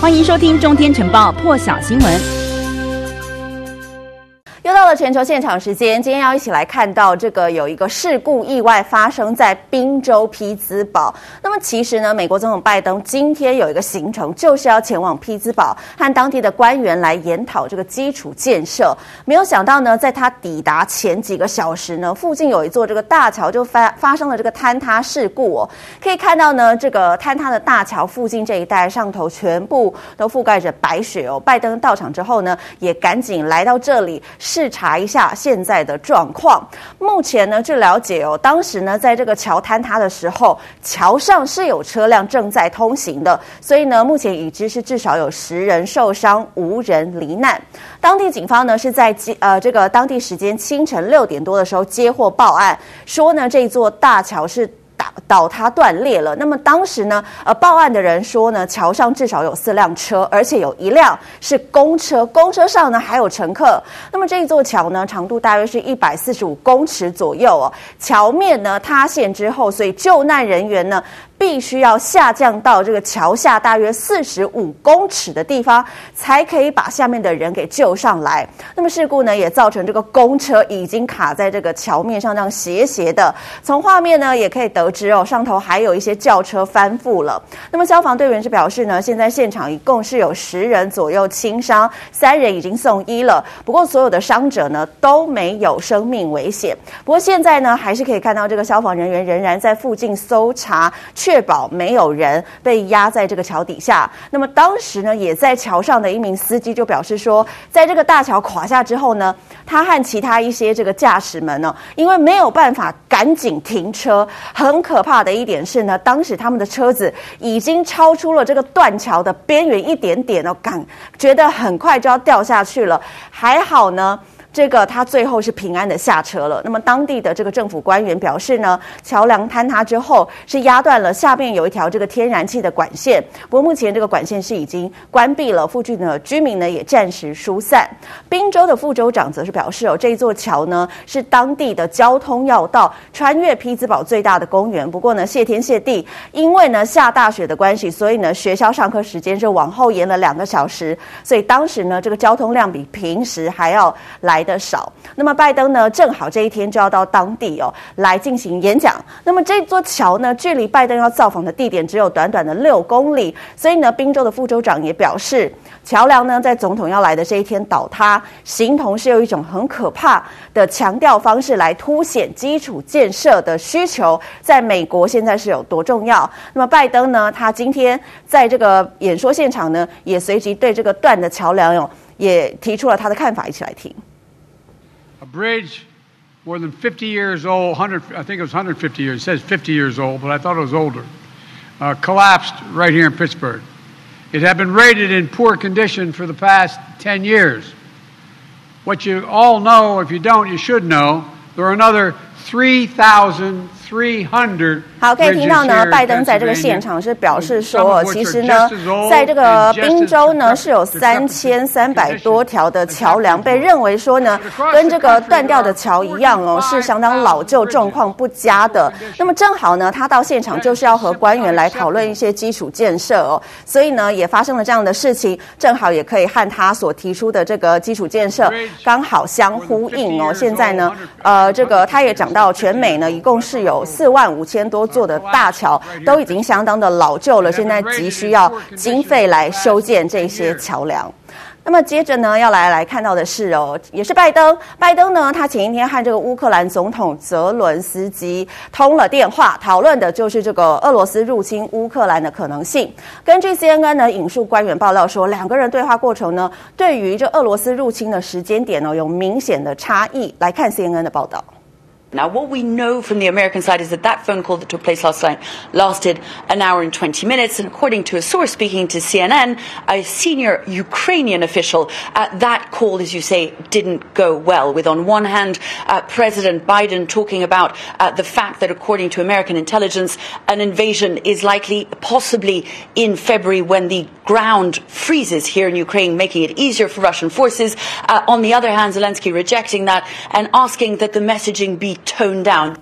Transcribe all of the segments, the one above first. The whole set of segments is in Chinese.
欢迎收听《中天晨报》破晓新闻。到了全球现场时间，今天要一起来看到这个有一个事故意外发生在宾州匹兹堡。那么其实呢，美国总统拜登今天有一个行程，就是要前往匹兹堡和当地的官员来研讨这个基础建设。没有想到呢，在他抵达前几个小时呢，附近有一座这个大桥就发发生了这个坍塌事故哦。可以看到呢，这个坍塌的大桥附近这一带上头全部都覆盖着白雪哦。拜登到场之后呢，也赶紧来到这里。视察查一下现在的状况。目前呢，据了解哦，当时呢，在这个桥坍塌的时候，桥上是有车辆正在通行的，所以呢，目前已知是至少有十人受伤，无人罹难。当地警方呢是在呃这个当地时间清晨六点多的时候接获报案，说呢这座大桥是。倒塌断裂了。那么当时呢，呃，报案的人说呢，桥上至少有四辆车，而且有一辆是公车，公车上呢还有乘客。那么这一座桥呢，长度大约是一百四十五公尺左右哦。桥面呢塌陷之后，所以救难人员呢。必须要下降到这个桥下大约四十五公尺的地方，才可以把下面的人给救上来。那么事故呢，也造成这个公车已经卡在这个桥面上，这样斜斜的。从画面呢，也可以得知哦，上头还有一些轿车翻覆了。那么消防队员是表示呢，现在现场一共是有十人左右轻伤，三人已经送医了。不过所有的伤者呢都没有生命危险。不过现在呢，还是可以看到这个消防人员仍然在附近搜查。确确保没有人被压在这个桥底下。那么当时呢，也在桥上的一名司机就表示说，在这个大桥垮下之后呢，他和其他一些这个驾驶们呢，因为没有办法赶紧停车，很可怕的一点是呢，当时他们的车子已经超出了这个断桥的边缘一点点哦，感觉得很快就要掉下去了，还好呢。这个他最后是平安的下车了。那么当地的这个政府官员表示呢，桥梁坍塌之后是压断了下面有一条这个天然气的管线，不过目前这个管线是已经关闭了，附近的居民呢也暂时疏散。宾州的副州长则是表示哦，这座桥呢是当地的交通要道，穿越匹兹堡最大的公园。不过呢，谢天谢地，因为呢下大雪的关系，所以呢学校上课时间是往后延了两个小时，所以当时呢这个交通量比平时还要来来的少，那么拜登呢，正好这一天就要到当地哦来进行演讲。那么这座桥呢，距离拜登要造访的地点只有短短的六公里，所以呢，宾州的副州长也表示，桥梁呢在总统要来的这一天倒塌，形同是有一种很可怕的强调方式来凸显基础建设的需求，在美国现在是有多重要。那么拜登呢，他今天在这个演说现场呢，也随即对这个断的桥梁哟，也提出了他的看法，一起来听。A bridge more than 50 years old, 100, I think it was 150 years, it says 50 years old, but I thought it was older, uh, collapsed right here in Pittsburgh. It had been rated in poor condition for the past 10 years. What you all know, if you don't, you should know, there are another 3,000好，可以听到呢，拜登在这个现场是表示说，其实呢，在这个宾州呢是有三千三百多条的桥梁被认为说呢，跟这个断掉的桥一样哦，是相当老旧、状况不佳的。那么正好呢，他到现场就是要和官员来讨论一些基础建设哦，所以呢，也发生了这样的事情，正好也可以和他所提出的这个基础建设刚好相呼应哦。现在呢，呃，这个他也讲到，全美呢一共是有。四万五千多座的大桥都已经相当的老旧了，现在急需要经费来修建这些桥梁。那么接着呢，要来来看到的是哦，也是拜登。拜登呢，他前一天和这个乌克兰总统泽伦斯基通了电话，讨论的就是这个俄罗斯入侵乌克兰的可能性。根据 CNN 呢引述官员报道说，两个人对话过程呢，对于这俄罗斯入侵的时间点呢，有明显的差异。来看 CNN 的报道。Now, what we know from the American side is that that phone call that took place last night lasted an hour and 20 minutes. And according to a source speaking to CNN, a senior Ukrainian official, uh, that call, as you say, didn't go well. With, on one hand, uh, President Biden talking about uh, the fact that, according to American intelligence, an invasion is likely, possibly in February when the ground freezes here in Ukraine, making it easier for Russian forces. Uh, on the other hand, Zelensky rejecting that and asking that the messaging be toned down.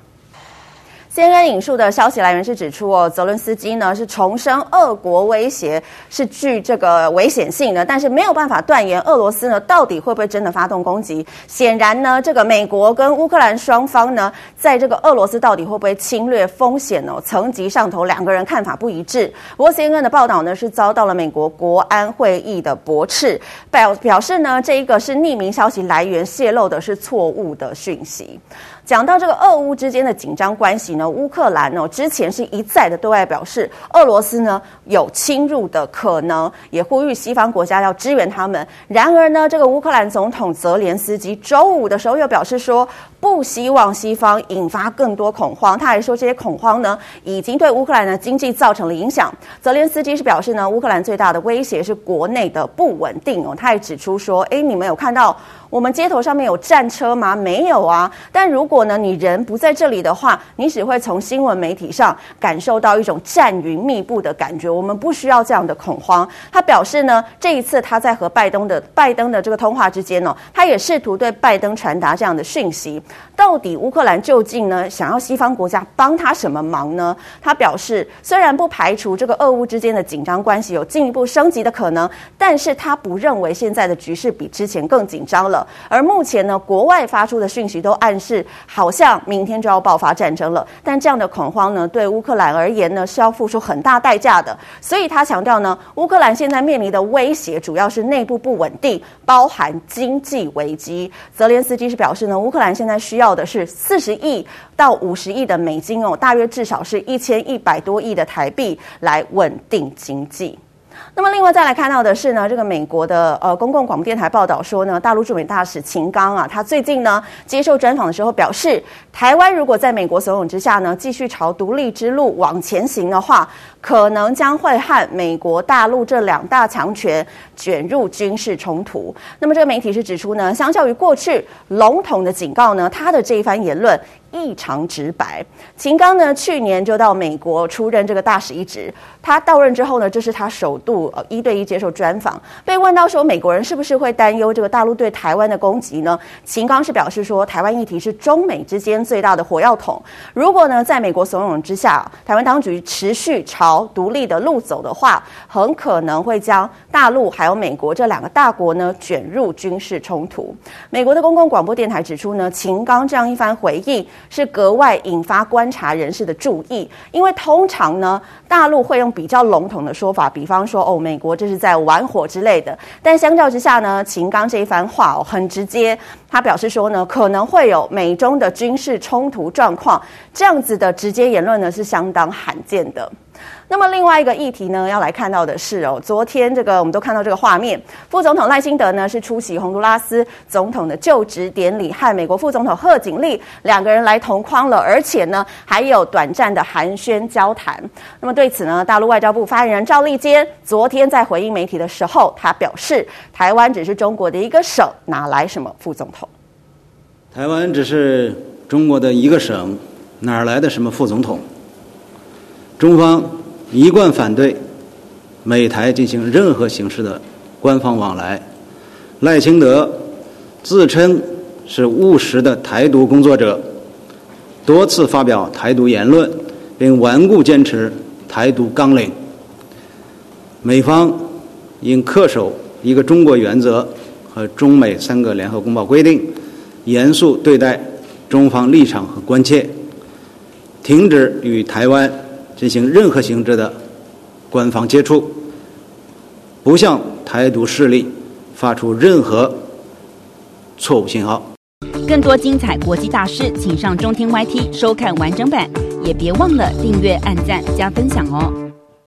CNN 引述的消息来源是指出，哦，泽伦斯基呢是重申俄国威胁是具这个危险性的，但是没有办法断言俄罗斯呢到底会不会真的发动攻击。显然呢，这个美国跟乌克兰双方呢，在这个俄罗斯到底会不会侵略风险哦，层级上头两个人看法不一致。不过 CNN 的报道呢是遭到了美国国安会议的驳斥，表表示呢这一个是匿名消息来源泄露的是错误的讯息。讲到这个俄乌之间的紧张关系呢，乌克兰呢之前是一再的对外表示，俄罗斯呢有侵入的可能，也呼吁西方国家要支援他们。然而呢，这个乌克兰总统泽连斯基周五的时候又表示说，不希望西方引发更多恐慌。他还说，这些恐慌呢已经对乌克兰的经济造成了影响。泽连斯基是表示呢，乌克兰最大的威胁是国内的不稳定哦。他也指出说，诶，你们有看到？我们街头上面有战车吗？没有啊。但如果呢，你人不在这里的话，你只会从新闻媒体上感受到一种战云密布的感觉。我们不需要这样的恐慌。他表示呢，这一次他在和拜登的拜登的这个通话之间呢，他也试图对拜登传达这样的讯息。到底乌克兰究竟呢想要西方国家帮他什么忙呢？他表示，虽然不排除这个俄乌之间的紧张关系有进一步升级的可能，但是他不认为现在的局势比之前更紧张了。而目前呢，国外发出的讯息都暗示，好像明天就要爆发战争了。但这样的恐慌呢，对乌克兰而言呢，是要付出很大代价的。所以他强调呢，乌克兰现在面临的威胁主要是内部不稳定，包含经济危机。泽连斯基是表示呢，乌克兰现在需要的是四十亿到五十亿的美金哦，大约至少是一千一百多亿的台币来稳定经济。那么，另外再来看到的是呢，这个美国的呃公共广播电台报道说呢，大陆驻美大使秦刚啊，他最近呢接受专访的时候表示，台湾如果在美国怂恿之下呢，继续朝独立之路往前行的话，可能将会和美国大陆这两大强权卷入军事冲突。那么，这个媒体是指出呢，相较于过去笼统的警告呢，他的这一番言论。异常直白。秦刚呢，去年就到美国出任这个大使一职。他到任之后呢，这是他首度呃一对一接受专访。被问到说，美国人是不是会担忧这个大陆对台湾的攻击呢？秦刚是表示说，台湾议题是中美之间最大的火药桶。如果呢，在美国怂恿之下，台湾当局持续朝独立的路走的话，很可能会将大陆还有美国这两个大国呢卷入军事冲突。美国的公共广播电台指出呢，秦刚这样一番回应。是格外引发观察人士的注意，因为通常呢，大陆会用比较笼统的说法，比方说哦，美国这是在玩火之类的。但相较之下呢，秦刚这一番话哦，很直接，他表示说呢，可能会有美中的军事冲突状况，这样子的直接言论呢，是相当罕见的。那么另外一个议题呢，要来看到的是哦，昨天这个我们都看到这个画面，副总统赖清德呢是出席洪都拉斯总统的就职典礼，和美国副总统贺锦丽两个人来同框了，而且呢还有短暂的寒暄交谈。那么对此呢，大陆外交部发言人赵立坚昨天在回应媒体的时候，他表示，台湾只是中国的一个省，哪来什么副总统？台湾只是中国的一个省，哪来的什么副总统？中方。一贯反对美台进行任何形式的官方往来。赖清德自称是务实的台独工作者，多次发表台独言论，并顽固坚持台独纲领。美方应恪守一个中国原则和中美三个联合公报规定，严肃对待中方立场和关切，停止与台湾。进行任何形式的官方接触，不向台独势力发出任何错误信号。更多精彩国际大事，请上中天 YT 收看完整版，也别忘了订阅、按赞、加分享哦。